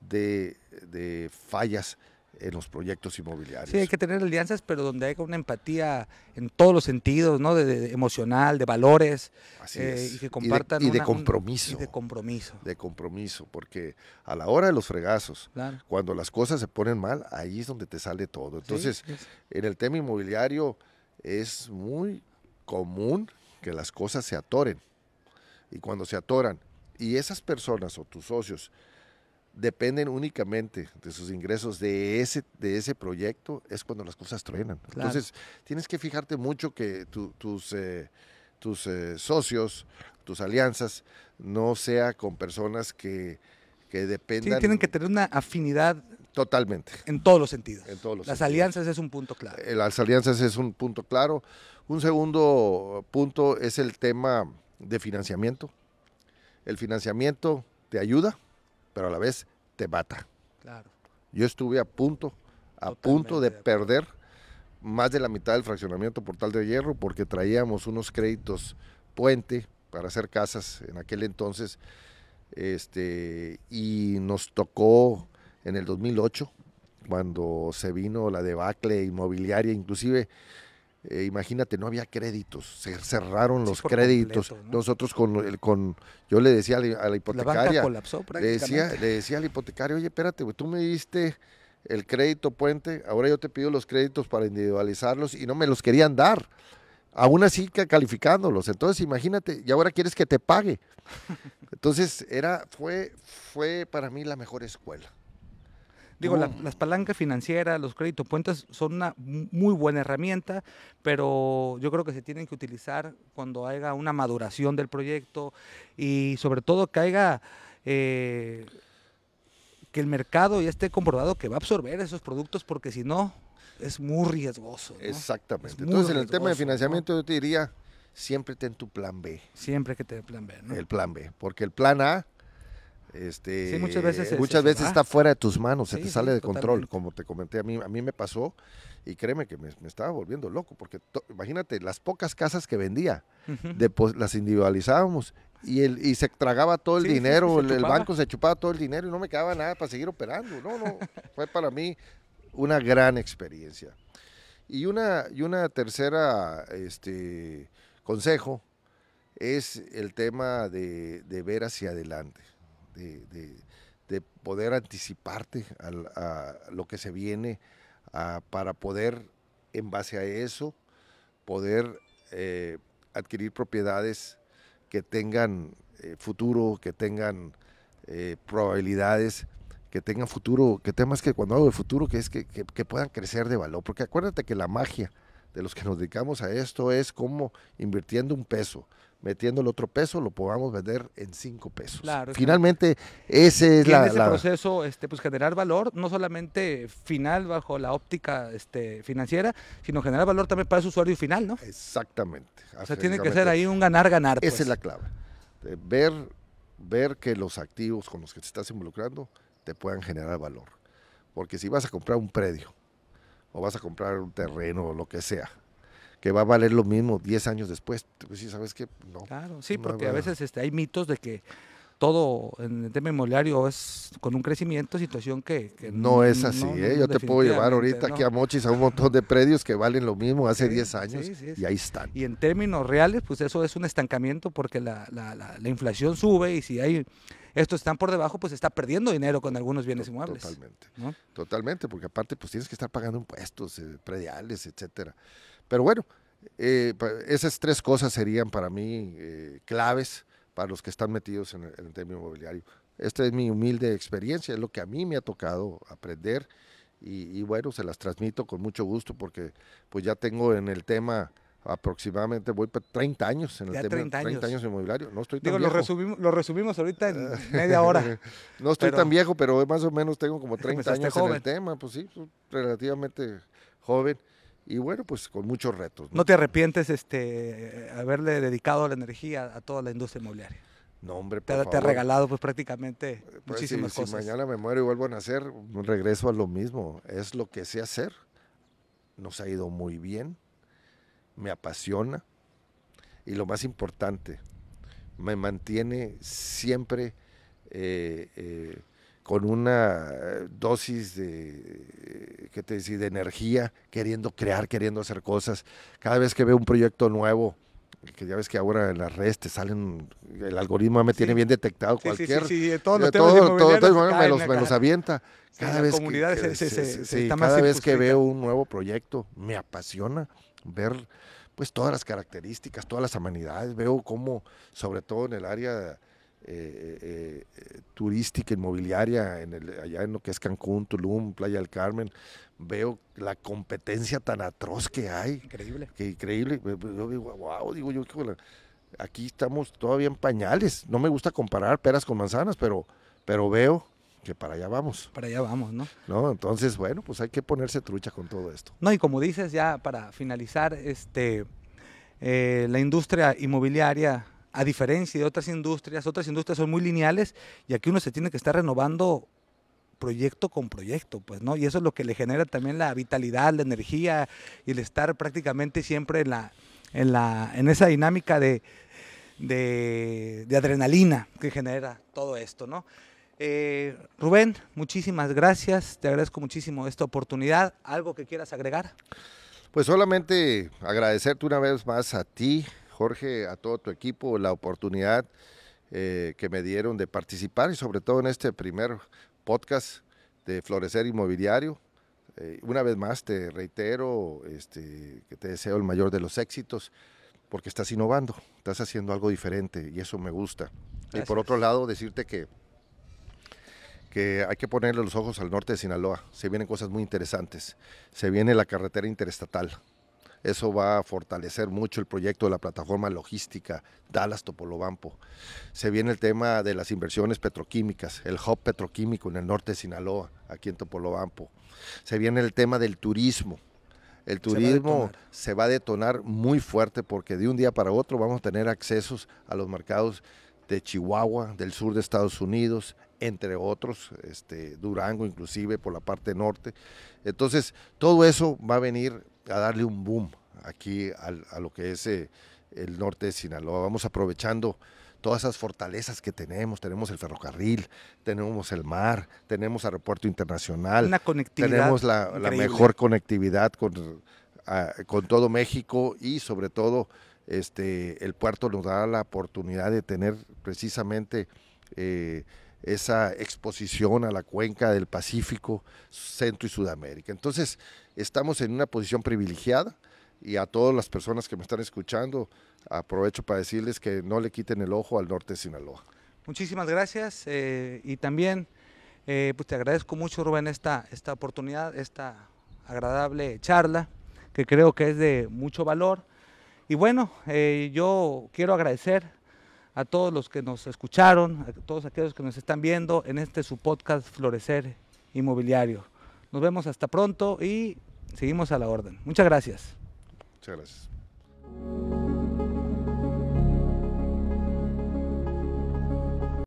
de, de fallas en los proyectos inmobiliarios. Sí, hay que tener alianzas, pero donde haya una empatía en todos los sentidos, ¿no? De, de- emocional, de valores, Así eh, es. y que de- compartan y de, una- un- compromiso. y de compromiso. de compromiso, porque a la hora de los fregazos, Claro. cuando las cosas se ponen mal, ahí es donde te sale todo. Entonces, Sí, en el tema inmobiliario es muy común que las cosas se atoren. Y cuando se atoran, y esas personas o tus socios dependen únicamente de sus ingresos de ese, de ese proyecto, es cuando las cosas truenan. Claro. Entonces, tienes que fijarte mucho que tu- tus, eh, tus eh, socios, tus alianzas, no sea con personas que, que sí, dependan tienen que tener una afinidad totalmente. en todos los sentidos. En todos los Las sentidos. alianzas es un punto clave. Eh, Las alianzas es un punto claro. Un segundo punto es el tema de financiamiento. El financiamiento te ayuda, pero a la vez te mata. Claro. Yo estuve a punto, a Totalmente punto de perder más de la mitad del fraccionamiento Portal de Hierro porque traíamos unos créditos puente para hacer casas en aquel entonces este y nos tocó en el 2008 cuando se vino la debacle inmobiliaria inclusive eh, imagínate no había créditos se cerraron Sí, los créditos completo, ¿no? nosotros con el con yo le decía a la, a la La banca hipotecaria colapsó le prácticamente. decía, le decía al hipotecario, oye, espérate, tú me diste el crédito puente, ahora yo te pido los créditos para individualizarlos y no me los querían dar. Aún así ca- calificándolos. Entonces, imagínate, y ahora quieres que te pague. <laughs> Entonces, era, fue, fue para mí la mejor escuela. Digo, la- las palancas financieras, los créditos puentes son una mu- muy buena herramienta, pero yo creo que se tienen que utilizar cuando haya una maduración del proyecto y sobre todo que haya eh, que el mercado ya esté comprobado que va a absorber esos productos porque si no es muy riesgoso. ¿no? Exactamente. Muy Entonces, en el tema de financiamiento, yo te diría, siempre ten tu plan B. Siempre que te plan B. ¿no? El plan B. Porque el plan A, este, Sí, muchas veces se- muchas veces está fuera de tus manos, se te sale de control, como te comenté, a mí, a mí me pasó y créeme que me, me estaba volviendo loco, porque to- imagínate, las pocas casas que vendía, depo- las individualizábamos y, el, y se tragaba todo el Sí, dinero, el, banco se chupaba todo el dinero y no me quedaba nada para seguir operando. No, no, fue para mí una gran experiencia. Y una, y una tercera este, consejo es el tema de, de ver hacia adelante, de, de- de poder anticiparte a lo que se viene para poder, en base a eso, poder eh, adquirir propiedades que tengan eh, futuro, que tengan eh, probabilidades, que tengan futuro, que temas que cuando hablo de futuro, que es que- que puedan crecer de valor. Porque acuérdate que la magia de los que nos dedicamos a esto es como invirtiendo un peso, metiendo el otro peso, lo podamos vender en cinco pesos. Claro. Finalmente, ese es Y en ese la- proceso, este, pues generar valor, no solamente final bajo la óptica este, financiera, sino generar valor también para su usuario final, ¿no? Exactamente. O sea, tiene que ser ahí un ganar-ganar. Esa pues. es la clave. de ver, ver que los activos con los que te estás involucrando te puedan generar valor. Porque si vas a comprar un predio o vas a comprar un terreno o lo que sea, que va a valer lo mismo 10 años después, pues sí, ¿sabes qué? No. Claro, sí, no porque a veces este, hay mitos de que todo en el tema inmobiliario es con un crecimiento, situación que, que No es así, no, ¿eh? Yo te puedo llevar ahorita aquí a Mochis a un montón de predios que valen lo mismo hace Sí, 10 años sí, sí, sí. y ahí están. Y en términos reales, pues eso es un estancamiento porque la, la- la- la inflación sube y si hay estos están por debajo, pues está perdiendo dinero con algunos bienes inmuebles. Totalmente. ¿no? Totalmente, porque aparte pues tienes que estar pagando impuestos, eh, prediales, etcétera. Pero bueno, eh, esas tres cosas serían para mí eh, claves para los que están metidos en el, en el tema inmobiliario. Esta es mi humilde experiencia, es lo que a mí me ha tocado aprender y, y bueno, se las transmito con mucho gusto porque pues ya tengo en el tema aproximadamente, voy para 30 años en el Ya tema, 30 años. años inmobiliario. No estoy tan Digo, lo resumimos, lo resumimos ahorita en <laughs> media hora. <laughs> No estoy Pero- tan viejo, pero más o menos tengo como 30 <laughs> Empezaste años en el tema, pues sí, pues, relativamente joven y bueno, pues con muchos retos. ¿no? ¿No te arrepientes este haberle dedicado la energía a toda la industria inmobiliaria? No, hombre, Te, por te ha regalado pues prácticamente Pues, muchísimas si, si cosas. mañana me muero y vuelvo a nacer, regreso a lo mismo. Es lo que sé hacer. Nos ha ido muy bien. Me apasiona. Y lo más importante, me mantiene siempre eh, eh, con una dosis de, eh, ¿qué te de energía, queriendo crear, queriendo hacer cosas. Cada vez que veo un proyecto nuevo, que ya ves que ahora en las redes te salen, el algoritmo me tiene Sí. bien detectado Sí, sí, sí, cualquier sí, de todos los todo- todo- inmobiliarios todo- me, los, me acá. los avienta. Sí, Cada la vez comunidad que, se- se- se- se sí, está más cada vez que veo un nuevo proyecto, me apasiona ver pues todas las características, todas las amenidades. Veo cómo, sobre todo en el área eh, eh, eh, turística, inmobiliaria, en el, allá en lo que es Cancún, Tulum, Playa del Carmen, veo la competencia tan atroz que hay Increíble. que increíble. pues, Yo digo, wow, digo yo, aquí estamos todavía en pañales. No me gusta comparar peras con manzanas, pero, pero veo que para allá vamos, Para allá vamos, ¿no? ¿no? Entonces, bueno, pues hay que ponerse trucha con todo esto. No, y como dices, ya para finalizar, este, eh, la industria inmobiliaria, a diferencia de otras industrias, otras industrias son muy lineales y aquí uno se tiene que estar renovando proyecto con proyecto, pues, ¿no? Y eso es lo que le genera también la vitalidad, la energía y el estar prácticamente siempre en la, en la, en esa dinámica de, de, de adrenalina que genera todo esto, ¿no? Eh, Rubén, muchísimas gracias, te agradezco muchísimo esta oportunidad. ¿Algo que quieras agregar? Pues solamente agradecerte una vez más a ti, Jorge, a todo tu equipo, la oportunidad eh, que me dieron de participar y sobre todo en este primer podcast de Florecer Inmobiliario. Eh, una vez más te reitero este, que te deseo el mayor de los éxitos porque estás innovando, estás haciendo algo diferente y eso me gusta. Y por otro lado, decirte que, que hay que ponerle los ojos al norte de Sinaloa. Se vienen cosas muy interesantes. Se viene la carretera interestatal. Eso va a fortalecer mucho el proyecto de la plataforma logística Dallas-Topolobampo. Se viene el tema de las inversiones petroquímicas, el hub petroquímico en el norte de Sinaloa, aquí en Topolobampo. Se viene el tema del turismo. El turismo se va, a detonar muy fuerte porque de un día para otro vamos a tener accesos a los mercados de Chihuahua, del sur de Estados Unidos, entre otros, este, Durango inclusive por la parte norte. Entonces, todo eso va a venir a darle un boom aquí a lo que es eh, el norte de Sinaloa. Vamos aprovechando todas esas fortalezas que tenemos. Tenemos el ferrocarril, tenemos el mar, tenemos aeropuerto internacional. Una conectividad. Tenemos la, mejor conectividad con, con todo México y sobre todo este, el puerto nos da la oportunidad de tener precisamente eh, esa exposición a la cuenca del Pacífico, Centro y Sudamérica. Entonces, estamos en una posición privilegiada y a todas las personas que me están escuchando, aprovecho para decirles que no le quiten el ojo al norte de Sinaloa. Muchísimas gracias eh, y también eh, pues te agradezco mucho Rubén esta, esta oportunidad, esta agradable charla que creo que es de mucho valor. Y bueno, eh, yo quiero agradecer a todos los que nos escucharon, a todos aquellos que nos están viendo en este su podcast Florecer Inmobiliario. Nos vemos hasta pronto y seguimos a la orden. Muchas gracias. Muchas gracias.